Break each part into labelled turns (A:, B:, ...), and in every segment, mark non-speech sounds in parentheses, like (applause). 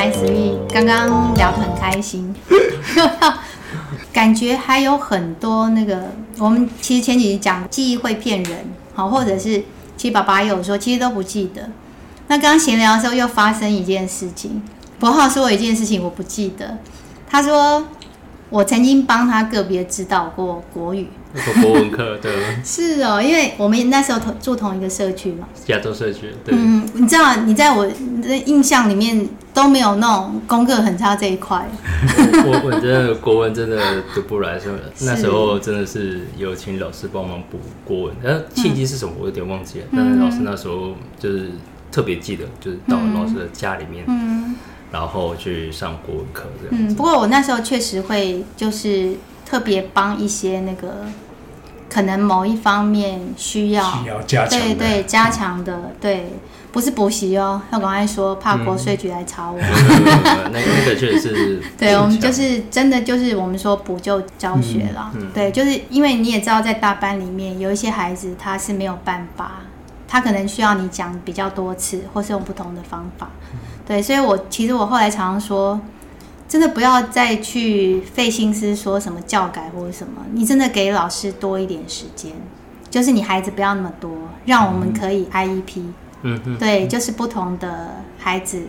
A: s 刚刚聊得很开心，(laughs) 感觉还有很多那个，我们其实前几集讲记忆会骗人，好，或者是其实爸爸也有说，其实都不记得。那刚刚闲聊的时候又发生一件事情，博浩说我一件事情我不记得，他说我曾经帮他个别指导过国语。
B: 国文课对，
A: 是哦，因为我们那时候同住同一个社区嘛，
B: 亚洲社区。对，
A: 嗯，你知道，你在我的印象里面都没有那种功课很差这一块。(laughs)
B: 我我觉得国文真的读不来，所以 (laughs) 那时候真的是有请老师帮忙补国文。但契机是什么，我有点忘记了。嗯、但是老师那时候就是特别记得，就是到老师的家里面，嗯，然后去上国文课这样。
A: 嗯，不过我那时候确实会就是。特别帮一些那个可能某一方面需要，
C: 需要加强，
A: 对对，加强的，对，不是补习哦，要赶快说，怕国税局来查我。(laughs)
B: 那那个确实是，(laughs)
A: 对，我们就是真的就是我们说补救教学了，嗯嗯、对，就是因为你也知道，在大班里面有一些孩子他是没有办法，他可能需要你讲比较多次，或是用不同的方法，对，所以我其实我后来常常说。真的不要再去费心思说什么教改或者什么，你真的给老师多一点时间，就是你孩子不要那么多，让我们可以 IEP，嗯嗯，对，就是不同的孩子，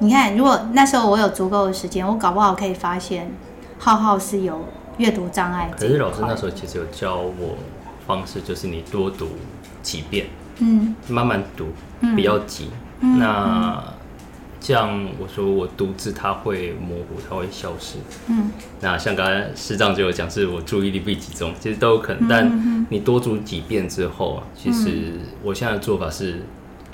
A: 你看，如果那时候我有足够的时间，我搞不好可以发现浩浩是有阅读障碍。
B: 可是老师那时候其实有教我方式，就是你多读几遍，嗯，慢慢读，不要急，嗯、那。像我说，我读字它会模糊，它会消失。嗯，那像刚才师长就有讲，是我注意力不集中，其实都有可能。但你多读几遍之后啊，其实我现在的做法是，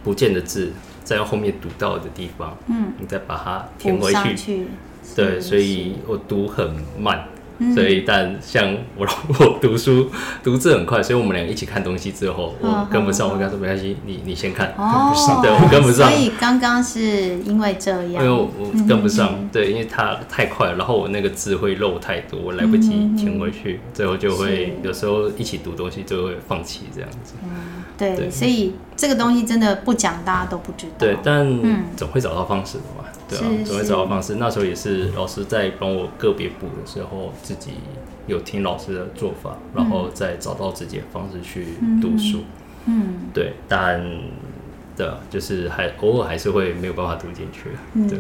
B: 不见的字在后面读到的地方，嗯，你再把它填回去。对，所以我读很慢。所以，但像我我读书读字很快，所以我们两个一起看东西之后，我跟不上，我跟他说没关系，你你先看，跟不上，对我跟不上。
A: 所以刚刚是因为这样，因为
B: 我跟不上，对，因为他太快了，然后我那个字会漏太多，我来不及填回去，最后就会有时候一起读东西就会放弃这样子。
A: 嗯，对，所以这个东西真的不讲，大家都不知道。
B: 对，但总会找到方式的嘛。对啊，总会找到方式。那时候也是老师在帮我个别补的时候，自己有听老师的做法，然后再找到自己的方式去读书。嗯，对，但对，就是还偶尔还是会没有办法读进去。对，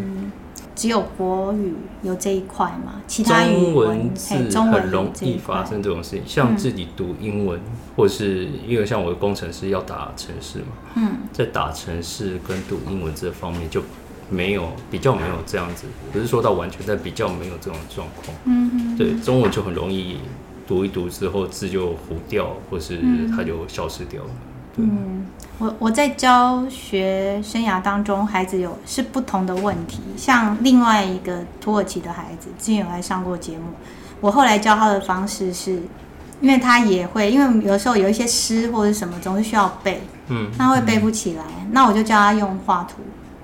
A: 只有国语有这一块嘛？其他
B: 中文字很容易发生这种事情，像自己读英文，或是因为像我的工程师要打程式嘛，嗯，在打程式跟读英文这方面就。没有比较没有这样子，不是说到完全，但比较没有这种状况。嗯哼，对，中文就很容易读一读之后字就糊掉，或是它就消失掉了。
A: 嗯，我我在教学生涯当中，孩子有是不同的问题。像另外一个土耳其的孩子，之前有来上过节目，我后来教他的方式是，因为他也会，因为有时候有一些诗或者什么，总是需要背，嗯，他会背不起来，嗯、那我就教他用画图。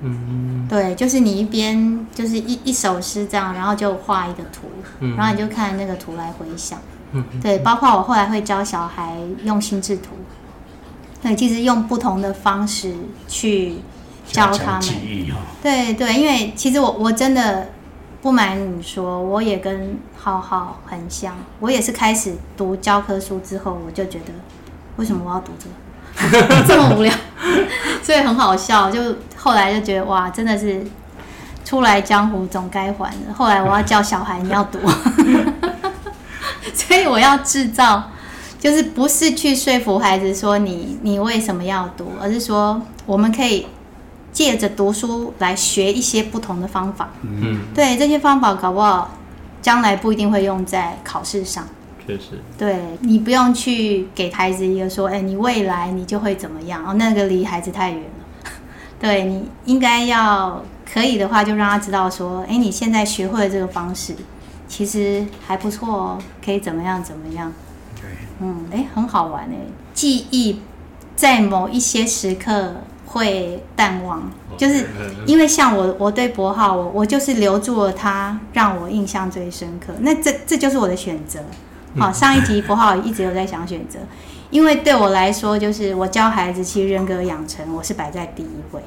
A: 嗯，对，就是你一边就是一一首诗这样，然后就画一个图，嗯、然后你就看那个图来回想。嗯，对，包括我后来会教小孩用心智图，对，其实用不同的方式去教他们。对对，因为其实我我真的不瞒你说，我也跟浩浩很像，我也是开始读教科书之后，我就觉得为什么我要读这个？(laughs) 这么无聊，(laughs) 所以很好笑。就后来就觉得哇，真的是出来江湖总该还的。后来我要教小孩，你要读，(laughs) 所以我要制造，就是不是去说服孩子说你你为什么要读，而是说我们可以借着读书来学一些不同的方法。嗯，对，这些方法搞不好将来不一定会用在考试上。
B: 确实，
A: 对，你不用去给孩子一个说，哎，你未来你就会怎么样哦，那个离孩子太远了。对，你应该要可以的话，就让他知道说，哎，你现在学会了这个方式，其实还不错哦，可以怎么样怎么样。对，嗯，哎，很好玩哎，记忆在某一些时刻会淡忘，就是因为像我，我对博浩，我我就是留住了他，让我印象最深刻。那这这就是我的选择。好，上一集柏皓一直有在想选择，因为对我来说，就是我教孩子，其实人格养成我是摆在第一位，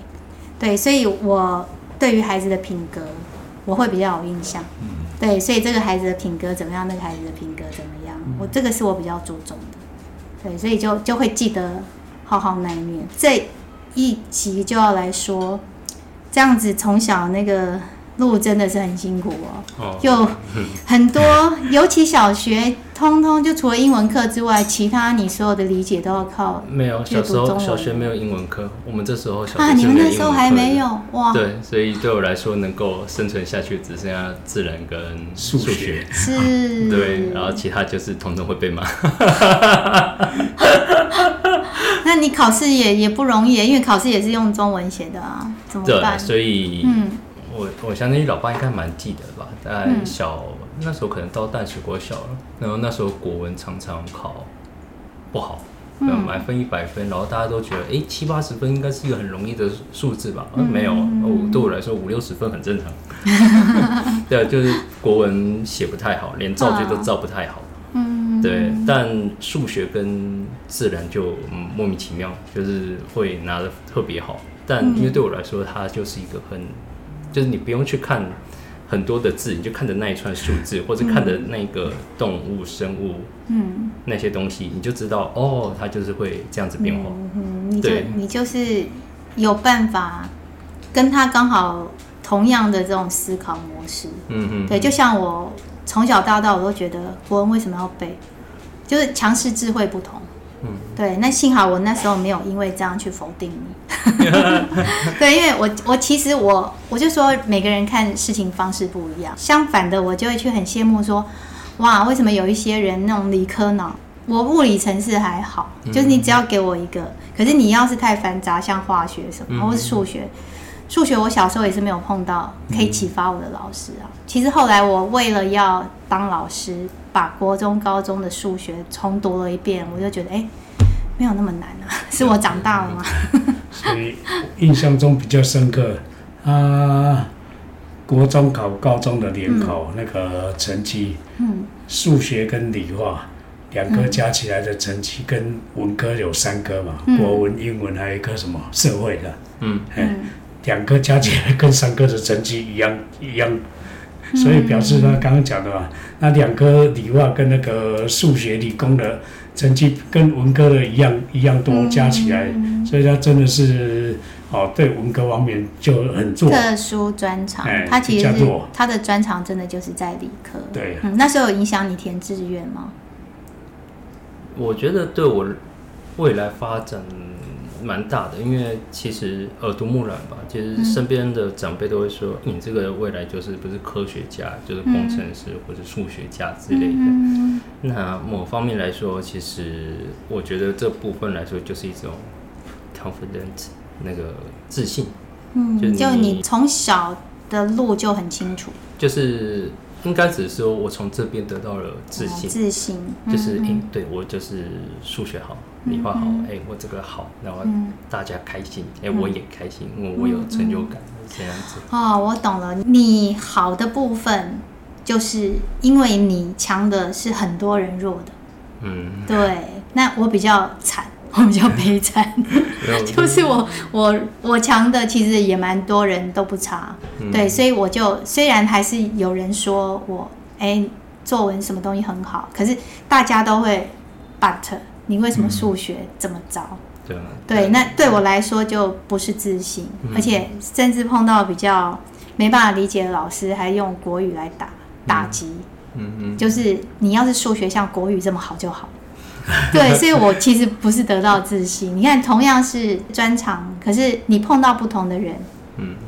A: 对，所以我对于孩子的品格，我会比较有印象。嗯，对，所以这个孩子的品格怎么样，那个孩子的品格怎么样，嗯、我这个是我比较注重的。对，所以就就会记得浩浩那一面。这一集就要来说，这样子从小那个。路真的是很辛苦哦，就很多，(laughs) 尤其小学，通通就除了英文课之外，其他你所有的理解都要靠。
B: 没有，小时候小学没有英文课，我们这时候小学
A: 啊，你们那时候还没有哇？
B: 对，所以对我来说，能够生存下去只剩下自然跟数学。
A: 是。(laughs)
B: 对，然后其他就是通通会被骂。(laughs)
A: 那你考试也也不容易，因为考试也是用中文写的啊，怎么办？
B: 对，所以嗯。我我相信你老爸应该蛮记得吧？在小、嗯、那时候可能到淡水国小了，然后那时候国文常常考不好，嗯，满分一百分，然后大家都觉得，哎，七八十分应该是一个很容易的数字吧？嗯、没有，我对我来说五六十分很正常。(laughs) 对，就是国文写不太好，连造句都造不太好。嗯，对，但数学跟自然就、嗯、莫名其妙，就是会拿的特别好。但因为对我来说，它就是一个很就是你不用去看很多的字，你就看着那一串数字，或者看着那个动物、生物，嗯，那些东西，你就知道哦，它就是会这样子变化。
A: 嗯，你就你就是有办法跟他刚好同样的这种思考模式。嗯嗯，对，就像我从小到大，我都觉得国文为什么要背，就是强势智慧不同。嗯，对，那幸好我那时候没有因为这样去否定你。(laughs) (laughs) 对，因为我我其实我我就说每个人看事情方式不一样，相反的我就会去很羡慕说，哇，为什么有一些人那种理科脑，我物理城市还好，就是你只要给我一个，可是你要是太繁杂，像化学什么或是数学，数学我小时候也是没有碰到可以启发我的老师啊。其实后来我为了要当老师。把国中、高中的数学重读了一遍，我就觉得哎、欸，没有那么难啊，(laughs) 是我长大了吗？
C: 所以印象中比较深刻啊，国中考高中的联考那个成绩，嗯，数学跟理化两科加起来的成绩跟文科有三科嘛，嗯、国文、英文还有一科什么社会的，嗯，哎，两个加起来跟三个的成绩一样一样。所以表示他刚刚讲的嘛，那两科理化跟那个数学理工的成绩跟文科的一样一样多加起来，所以他真的是哦，对文科方面就很做
A: 特殊专长。他其实是他的专长真的就是在理科。
C: 对，
A: 嗯，那时候有影响你填志愿吗？
B: 我觉得对我未来发展。蛮大的，因为其实耳濡目染吧，其实身边的长辈都会说，你这个未来就是不是科学家，就是工程师或者数学家之类的。那某方面来说，其实我觉得这部分来说就是一种 confident 那个自信。嗯，
A: 就你从小的路就很清楚，
B: 就是。应该只是说，我从这边得到了自信，
A: 自信
B: 就是，哎，对我就是数学好，理化好，哎，我这个好，然后大家开心，哎，我也开心，因为我有成就感，这样子。
A: 哦，我懂了，你好的部分，就是因为你强的是很多人弱的，嗯，对，那我比较惨。(laughs) 我比较悲惨，(laughs) 就是我我我强的其实也蛮多人都不差，嗯、对，所以我就虽然还是有人说我哎、欸、作文什么东西很好，可是大家都会 but 你为什么数学这么糟？嗯、对，对，那对我来说就不是自信，嗯、而且甚至碰到比较没办法理解的老师，还用国语来打打击，嗯嗯，就是你要是数学像国语这么好就好。对，(laughs) 所以我其实不是得到自信。你看，同样是专长，可是你碰到不同的人，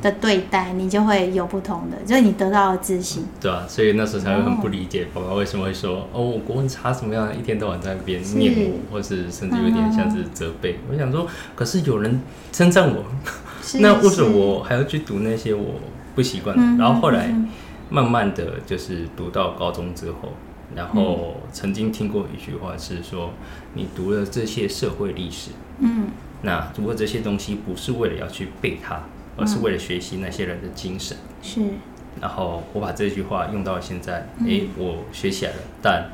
A: 的对待，你就会有不同的，就是你得到了自信。
B: 对啊，所以那时候才会很不理解爸爸为什么会说哦，我国文差什么样，一天到晚在那边念我，或是甚至有点像是责备。我想说，可是有人称赞我，(laughs) 那为什么我还要去读那些我不习惯的？然后后来慢慢的就是读到高中之后。然后曾经听过一句话是说，你读了这些社会历史，嗯，那如果这些东西不是为了要去背它，而是为了学习那些人的精神，是、嗯。然后我把这句话用到现在，哎、嗯，我学起来了，但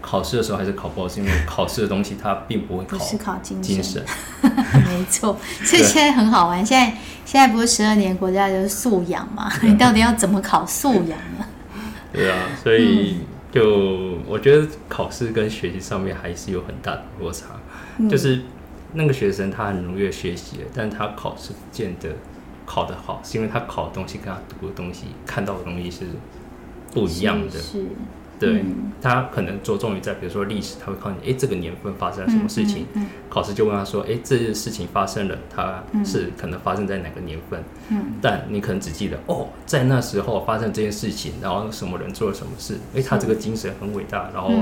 B: 考试的时候还是考不好，是因为 (laughs) 考试的东西它并不会考，
A: 不是考精神，
B: 精神 (laughs)
A: 没错。所以现在很好玩，现在现在不是十二年国家就是素养嘛？你到底要怎么考素养呢？
B: 对啊，所以就我觉得考试跟学习上面还是有很大的落差，嗯、就是那个学生他很努力学习，但他考试不见得考得好，是因为他考的东西跟他读的东西、看到的东西是不一样的。是。是对、嗯、他可能着重于在比如说历史，他会考你，哎，这个年份发生了什么事情？嗯嗯嗯、考试就问他说，哎，这件事情发生了，它是可能发生在哪个年份？嗯，但你可能只记得哦，在那时候发生这件事情，然后什么人做了什么事？哎，他这个精神很伟大，然后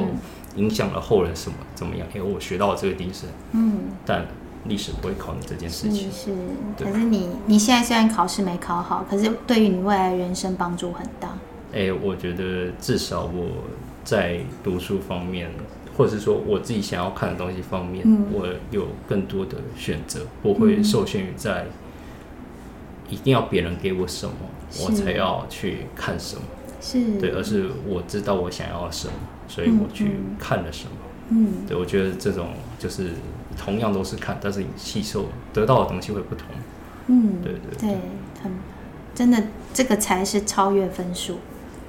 B: 影响了后人什么怎么样？哎，我学到了这个精神。嗯，但历史不会考你这件事情。
A: 是，是可是你你现在虽然考试没考好，可是对于你未来人生帮助很大。
B: 哎、欸，我觉得至少我在读书方面，或者是说我自己想要看的东西方面，嗯、我有更多的选择，不会受限于在一定要别人给我什么，是我才要去看什么。是，对，而是我知道我想要什么，所以我去看了什么。嗯，对，我觉得这种就是同样都是看，但是你吸收得到的东西会不同。嗯，对对对，
A: 对，很真的，这个才是超越分数。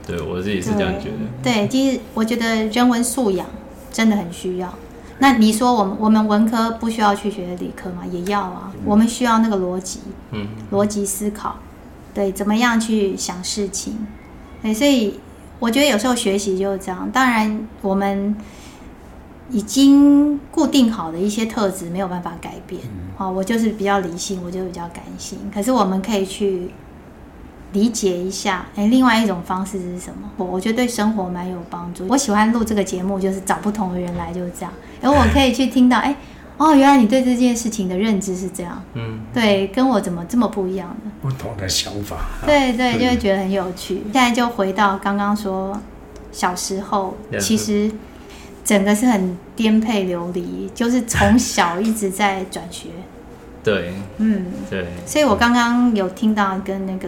B: 对，我自己是这样觉得。
A: 对，其实我觉得人文素养真的很需要。那你说我们我们文科不需要去学理科吗？也要啊。嗯、我们需要那个逻辑，嗯，逻辑思考，对，怎么样去想事情？对，所以我觉得有时候学习就是这样。当然，我们已经固定好的一些特质没有办法改变。嗯、我就是比较理性，我就比较感性。可是我们可以去。理解一下，哎，另外一种方式是什么？我我觉得对生活蛮有帮助。我喜欢录这个节目，就是找不同的人来，就是这样。然后我可以去听到，哎，哦，原来你对这件事情的认知是这样，嗯，对，跟我怎么这么不一样的？
C: 不同的想法。
A: 对对，就会觉得很有趣。现在就回到刚刚说，小时候其实整个是很颠沛流离，就是从小一直在转学。(laughs)
B: 对，嗯，对，
A: 所以我刚刚有听到跟那个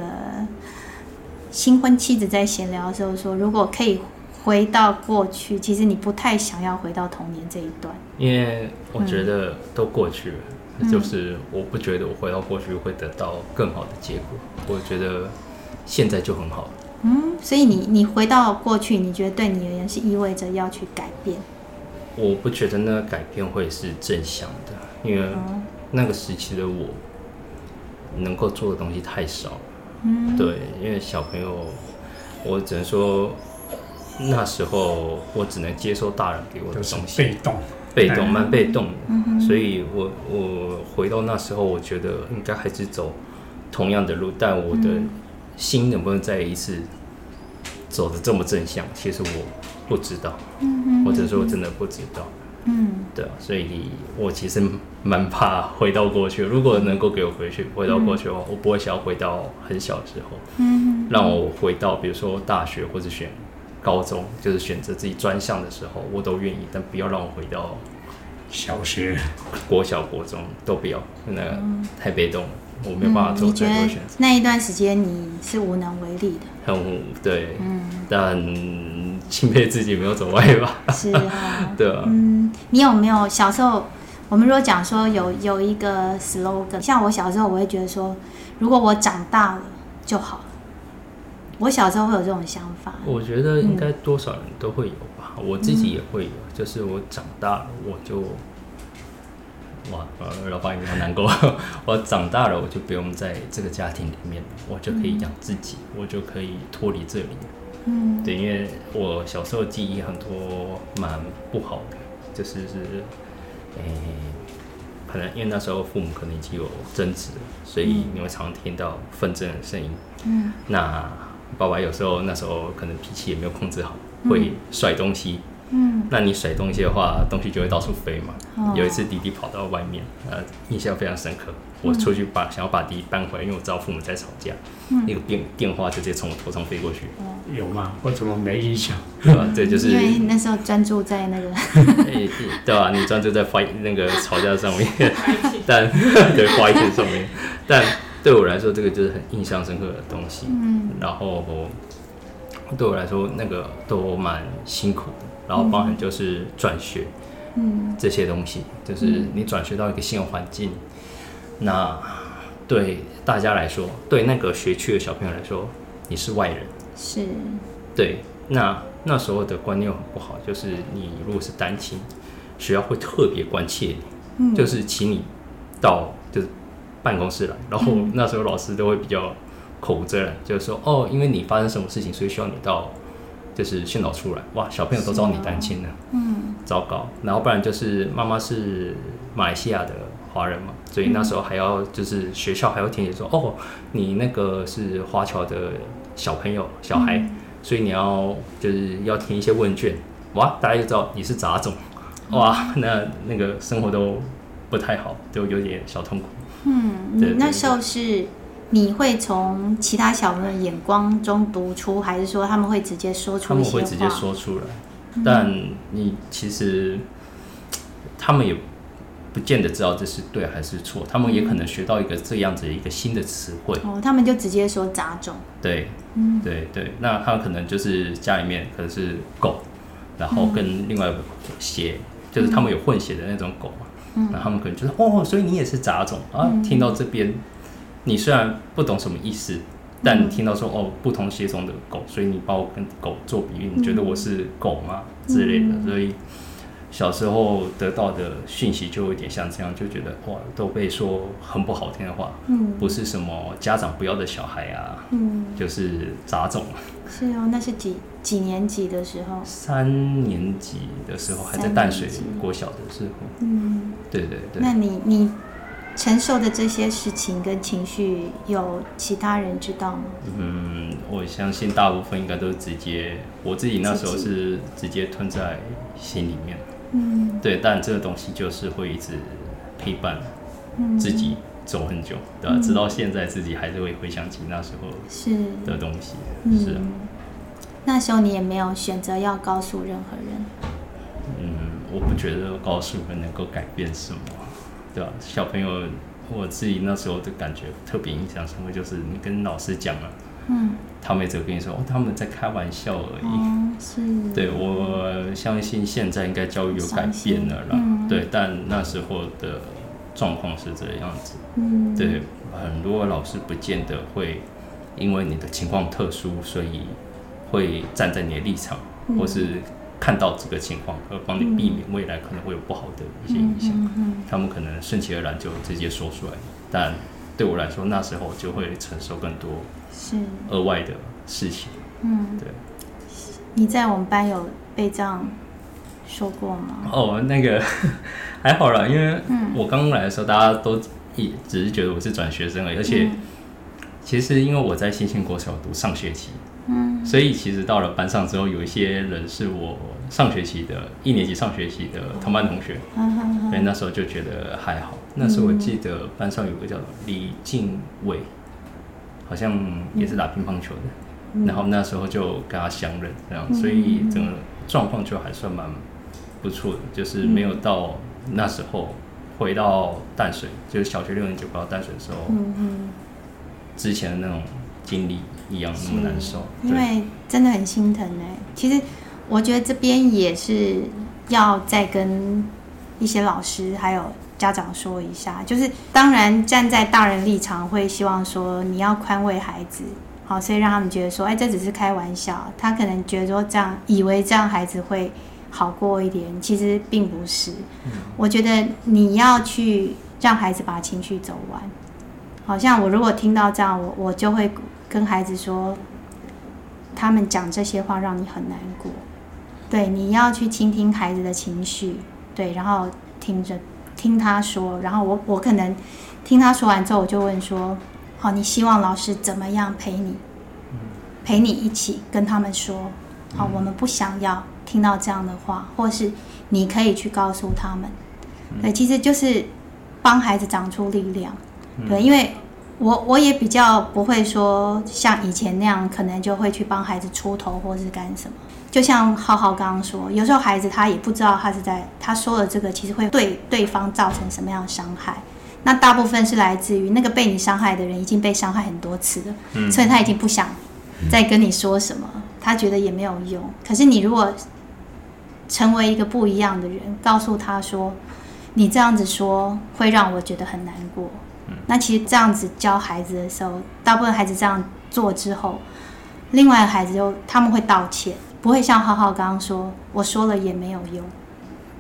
A: 新婚妻子在闲聊的时候说，如果可以回到过去，其实你不太想要回到童年这一段，
B: 因为我觉得都过去了，嗯、就是我不觉得我回到过去会得到更好的结果，我觉得现在就很好。
A: 嗯，所以你你回到过去，你觉得对你而言是意味着要去改变？
B: 我不觉得那个改变会是正向的，因为、嗯。那个时期的我，能够做的东西太少。嗯，对，因为小朋友，我只能说，那时候我只能接受大人给我的东西。
C: 被动，
B: 被动，蛮被动的。嗯。所以我我回到那时候，我觉得应该还是走同样的路，但我的心能不能再一次走的这么正向，其实我不知道。或者说，我真的不知道。嗯，对啊，所以我其实蛮怕回到过去。如果能够给我回去，回到过去的话，嗯、我不会想要回到很小的时候。嗯，让我回到比如说大学或者选高中，就是选择自己专项的时候，我都愿意。但不要让我回到
C: 小学、
B: 国小、国中都不要，那个太被动了，我没有办法做最多选择。
A: 那一段时间你是无能为力的，
B: 很对，嗯，但。钦佩自己没有走歪吧？
A: 是啊，(laughs)
B: 对啊。
A: 嗯，你有没有小时候？我们如果讲说有有一个 slogan，像我小时候，我会觉得说，如果我长大了就好了。我小时候会有这种想法。
B: 我觉得应该多少人都会有吧，嗯、我自己也会有。就是我长大了，我就哇，呃，老爸应该难过。(laughs) 我长大了，我就不用在这个家庭里面，我就可以养自己，嗯、我就可以脱离这里。嗯，对，因为我小时候记忆很多蛮不好的，就是是，诶、欸，可能因为那时候父母可能已经有争执，所以你会常听到纷争的声音。嗯，那爸爸有时候那时候可能脾气也没有控制好，会甩东西。嗯，那你甩东西的话，东西就会到处飞嘛。哦、有一次弟弟跑到外面，呃，印象非常深刻。我出去把想要把弟弟搬回来，因为我知道父母在吵架。嗯，那个电电话就直接从我头上飞过去。
C: 有吗？我怎么没印象？
B: 对吧？对，就是
A: 因为那时候专注在那个。(laughs)
B: 对吧？你专注在发那个吵架上面，(laughs) 但 (laughs) 对发一件上面，但对我来说，这个就是很印象深刻的东西。嗯，然后对我来说，那个都蛮辛苦的。然后包含就是转学，嗯，这些东西，就是你转学到一个新的环境，那对大家来说，对那个学区的小朋友来说，你是外人，
A: 是，
B: 对，那那时候的观念很不好，就是你如果是单亲，学校会特别关切你，嗯，就是请你到就是办公室来，然后那时候老师都会比较口无遮拦，就是说哦，因为你发生什么事情，所以需要你到。就是训导出来，哇，小朋友都知道你单亲了，嗯，糟糕。然后不然就是妈妈是马来西亚的华人嘛，所以那时候还要就是学校还要填写说，哦，你那个是华侨的小朋友小孩，嗯、所以你要就是要填一些问卷，哇，大家就知道你是杂种，哇，那那个生活都不太好，都有点小痛苦。
A: 嗯，对，那时候是。你会从其他小朋友的眼光中读出，还是说他们会直接说出？
B: 他们会直接说出来，但你其实他们也不见得知道这是对还是错，他们也可能学到一个这样子的一个新的词汇。
A: 哦，他们就直接说杂种。
B: 对，嗯，对对，那他们可能就是家里面可能是狗，然后跟另外一个血，就是他们有混血的那种狗嘛，嗯，然后他们可能就是哦，所以你也是杂种啊，听到这边。你虽然不懂什么意思，但你听到说哦，不同血种的狗，所以你把我跟狗做比喻，你觉得我是狗吗？之类的，所以小时候得到的讯息就有点像这样，就觉得哇，都被说很不好听的话，嗯，不是什么家长不要的小孩啊，嗯，就是杂种。
A: 是哦，那是几几年级的时候？
B: 三年级的时候，还在淡水国小的时候，嗯，对对对。
A: 那你你。承受的这些事情跟情绪，有其他人知道吗？
B: 嗯，我相信大部分应该都是直接，我自己那时候是直接吞在心里面。嗯，对，但这个东西就是会一直陪伴自己走很久，嗯、对吧？直到现在自己还是会回想起那时候是的东西。是，是、嗯，
A: 那时候你也没有选择要告诉任何人。
B: 嗯，我不觉得告诉人能够改变什么。对吧？小朋友，我自己那时候的感觉特别印象深刻，就是你跟老师讲了，嗯，他们只会跟你说，哦，他们在开玩笑而已。哦、是。对，我相信现在应该教育有改变了啦。嗯、对，但那时候的状况是这样子。嗯。对，很多老师不见得会因为你的情况特殊，所以会站在你的立场，嗯、或是。看到这个情况，而帮你避免未来可能会有不好的一些影响，嗯他们可能顺其而然就直接说出来。但对我来说，那时候就会承受更多是额外的事情。嗯，对。
A: 你在我们班有被这样说过吗？
B: 哦，那个 (laughs) 还好啦，因为我刚来的时候，大家都一只是觉得我是转学生而已，而且其实因为我在新兴国小读上学期。嗯，所以其实到了班上之后，有一些人是我上学期的一年级上学期的同班同学，所以那时候就觉得还好。那时候我记得班上有个叫李静伟，好像也是打乒乓球的，然后那时候就跟他相认这样，所以整个状况就还算蛮不错的，就是没有到那时候回到淡水，就是小学六年级回到淡水的时候，之前的那种经历。一样那么难受，
A: 因为真的很心疼哎。其实我觉得这边也是要再跟一些老师还有家长说一下，就是当然站在大人立场会希望说你要宽慰孩子，好，所以让他们觉得说，哎，这只是开玩笑。他可能觉得说这样，以为这样孩子会好过一点，其实并不是。我觉得你要去让孩子把情绪走完。好像我如果听到这样，我我就会。跟孩子说，他们讲这些话让你很难过，对，你要去倾听孩子的情绪，对，然后听着听他说，然后我我可能听他说完之后，我就问说，好，你希望老师怎么样陪你？陪你一起跟他们说，好，我们不想要听到这样的话，或是你可以去告诉他们，对，其实就是帮孩子长出力量，对，因为。我我也比较不会说像以前那样，可能就会去帮孩子出头或是干什么。就像浩浩刚刚说，有时候孩子他也不知道他是在他说的这个，其实会对对方造成什么样的伤害。那大部分是来自于那个被你伤害的人已经被伤害很多次了，嗯，所以他已经不想再跟你说什么，他觉得也没有用。可是你如果成为一个不一样的人，告诉他说，你这样子说会让我觉得很难过。嗯，那其实这样子教孩子的时候，大部分孩子这样做之后，另外的孩子就他们会道歉，不会像浩浩刚刚说，我说了也没有用。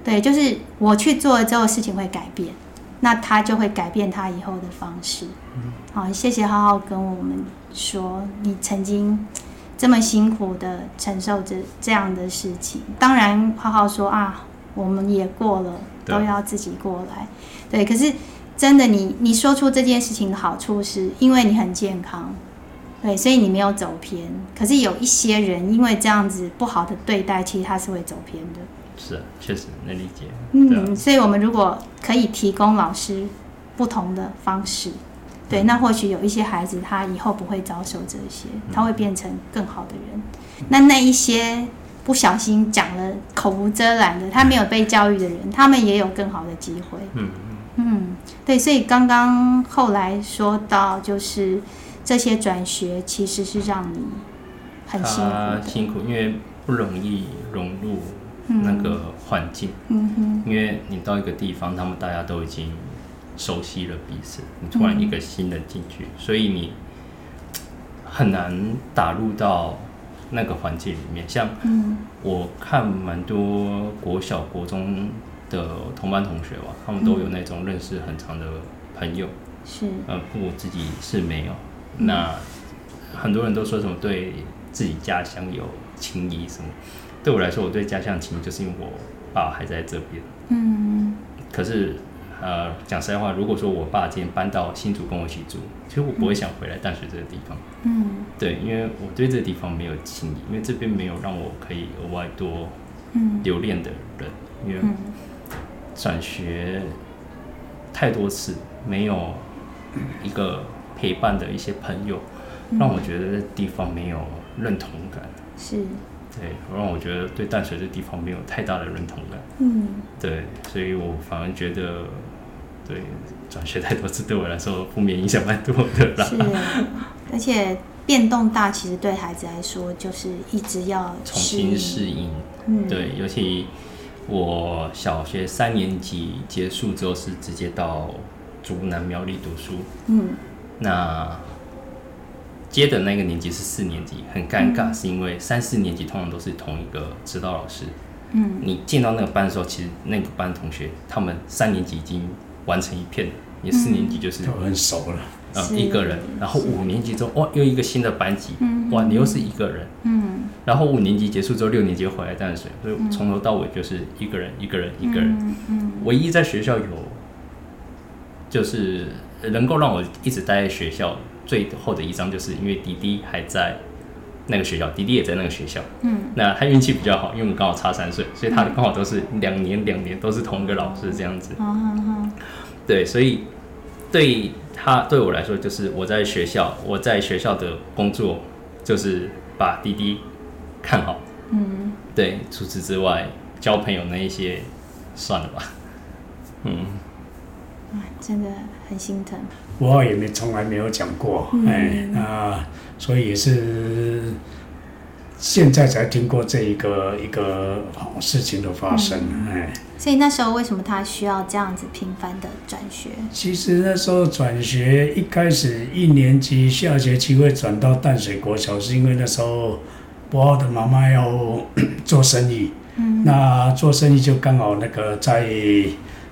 A: 对，就是我去做了之后，事情会改变，那他就会改变他以后的方式。嗯，好，谢谢浩浩跟我们说，你曾经这么辛苦的承受着这样的事情。当然，浩浩说啊，我们也过了，都要自己过来。对，可是真的你，你你说出这件事情的好处是，因为你很健康，对，所以你没有走偏。可是有一些人因为这样子不好的对待，其实他是会走偏的。
B: 是啊，确实能理解。
A: 嗯，所以我们如果可以提供老师不同的方式，对，那或许有一些孩子他以后不会遭受这些，他会变成更好的人。嗯、那那一些不小心讲了口无遮拦的，他没有被教育的人，他们也有更好的机会。嗯嗯，对，所以刚刚后来说到，就是这些转学其实是让你很辛苦的，
B: 辛苦，因为不容易融入。那个环境，嗯哼，因为你到一个地方，他们大家都已经熟悉了彼此，你突然一个新的进去，所以你很难打入到那个环境里面。像我看蛮多国小、国中的同班同学吧，他们都有那种认识很长的朋友，是，呃，我自己是没有。那很多人都说什么对自己家乡有情谊什么。对我来说，我对家乡情谊就是因为我爸还在这边。嗯。可是，呃，讲实在话，如果说我爸今天搬到新竹跟我一起住，其实我不会想回来淡水这个地方。嗯。对，因为我对这个地方没有情谊，因为这边没有让我可以额外多留恋的人。因为转学太多次，没有一个陪伴的一些朋友，让我觉得这地方没有认同感。是。对，让我觉得对淡水这地方没有太大的认同感。嗯，对，所以我反而觉得，对转学太多次对我来说负面影响蛮多的啦。是，
A: 而且变动大，其实对孩子来说就是一直要
B: 重新适应。嗯，对，尤其我小学三年级结束之后是直接到竹南苗栗读书。嗯，那。接的那个年级是四年级，很尴尬，是因为三四年级通常都是同一个指导老师。嗯，你进到那个班的时候，其实那个班同学他们三年级已经完成一片了，你四年级就是
C: 很熟了，
B: 嗯，一个人。然后五年级之后，哇，又一个新的班级，嗯哇，你又是一个人。嗯，然后五年级结束之后，六年级回来淡水，所以从头到尾就是一个人，一个人，一个人。嗯，唯一在学校有，就是能够让我一直待在学校。最后的一张就是因为弟弟还在那个学校，弟弟也在那个学校。嗯，那他运气比较好，因为我们刚好差三岁，所以他刚好都是两年两年都是同一个老师这样子。嗯，对，所以对他对我来说，就是我在学校，我在学校的工作就是把滴滴看好。嗯，对，除此之外，交朋友那一些算了吧。嗯，
A: 真的很心疼。
C: 我也没从来没有讲过，嗯、哎，那所以也是现在才听过这一个一个事情的发生，嗯、哎。
A: 所以那时候为什么他需要这样子频繁的转学？
C: 其实那时候转学一开始一年级下学期会转到淡水国小，是因为那时候博浩的妈妈要 (coughs) 做生意，嗯，那做生意就刚好那个在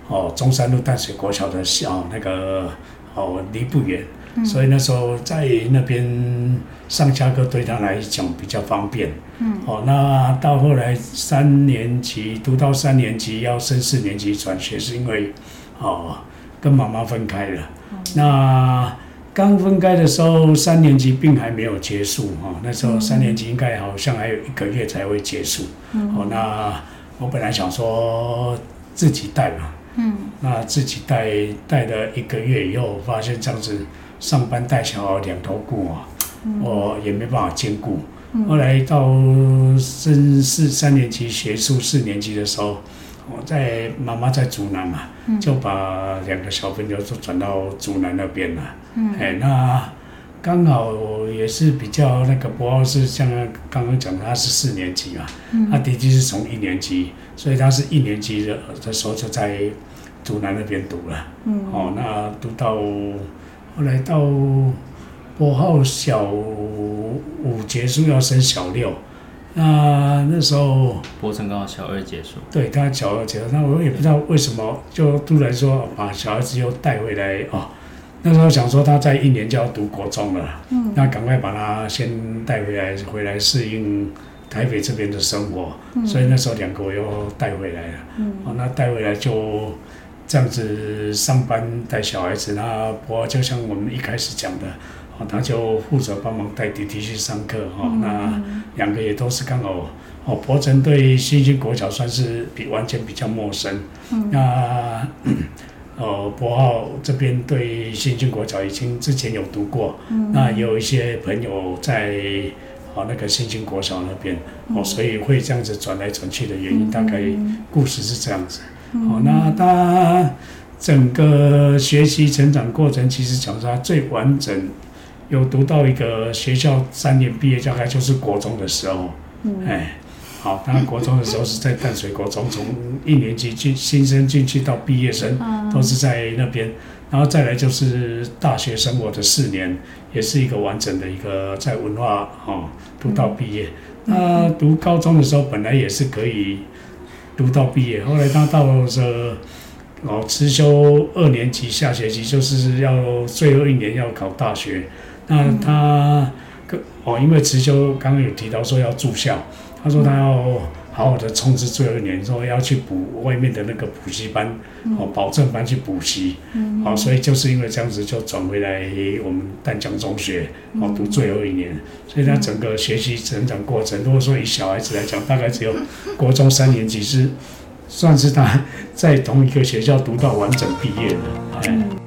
C: 哦中山路淡水国小的小那个。哦，离不远，嗯、所以那时候在那边上下课对他来讲比较方便。嗯，哦，那到后来三年级读到三年级要升四年级转学，是因为哦跟妈妈分开了。嗯、那刚分开的时候，三年级并还没有结束哈、哦，那时候三年级应该好像还有一个月才会结束。嗯，哦，那我本来想说自己带嘛。嗯，那自己带带了一个月以后，发现这样子上班带小孩两头顾啊，嗯、我也没办法兼顾。嗯、后来到升四三年级结束四年级的时候，我在妈妈在竹南嘛，嗯、就把两个小朋友都转到竹南那边了。嗯，哎，那刚好也是比较那个博浩是像刚刚讲的，他是四年级嘛，嗯、他弟弟是从一年级，所以他是一年级的的时候就在竹南那边读了，嗯，哦，那读到后来到博浩小五结束要升小六。那那时候，
B: 博成刚好小二结束，
C: 对，他小二结束，那我也不知道为什么，就突然说把小孩子又带回来哦。那时候想说他在一年就要读国中了，嗯，那赶快把他先带回来，回来适应台北这边的生活，嗯，所以那时候两个我又带回来了，嗯，哦，那带回来就这样子上班带小孩子，那不过就像我们一开始讲的。哦他就负责帮忙带弟弟去上课哈，那两个也都是刚好哦。博成对新兴国小算是比完全比较陌生，那呃博浩这边对新兴国小已经之前有读过，那也有一些朋友在哦那个新兴国小那边哦，所以会这样子转来转去的原因，大概故事是这样子。哦，那他整个学习成长过程，其实讲说他最完整。有读到一个学校三年毕业，大概就是国中的时候，哎，好，他国中的时候是在淡水国中，从一年级进新生进去到毕业生都是在那边，然后再来就是大学生活的四年，也是一个完整的一个在文化哦读到毕业。那读高中的时候本来也是可以读到毕业，后来他到了哦辞修二年级下学期就是要最后一年要考大学。那他，哦，因为辞修刚刚有提到说要住校，他说他要好好的冲刺最后一年，说要去补外面的那个补习班，哦，保证班去补习，哦，所以就是因为这样子就转回来我们淡江中学，哦，读最后一年，所以他整个学习成长过程，如果说以小孩子来讲，大概只有国中三年级是算是他 (laughs) 在同一个学校读到完整毕业的，哎。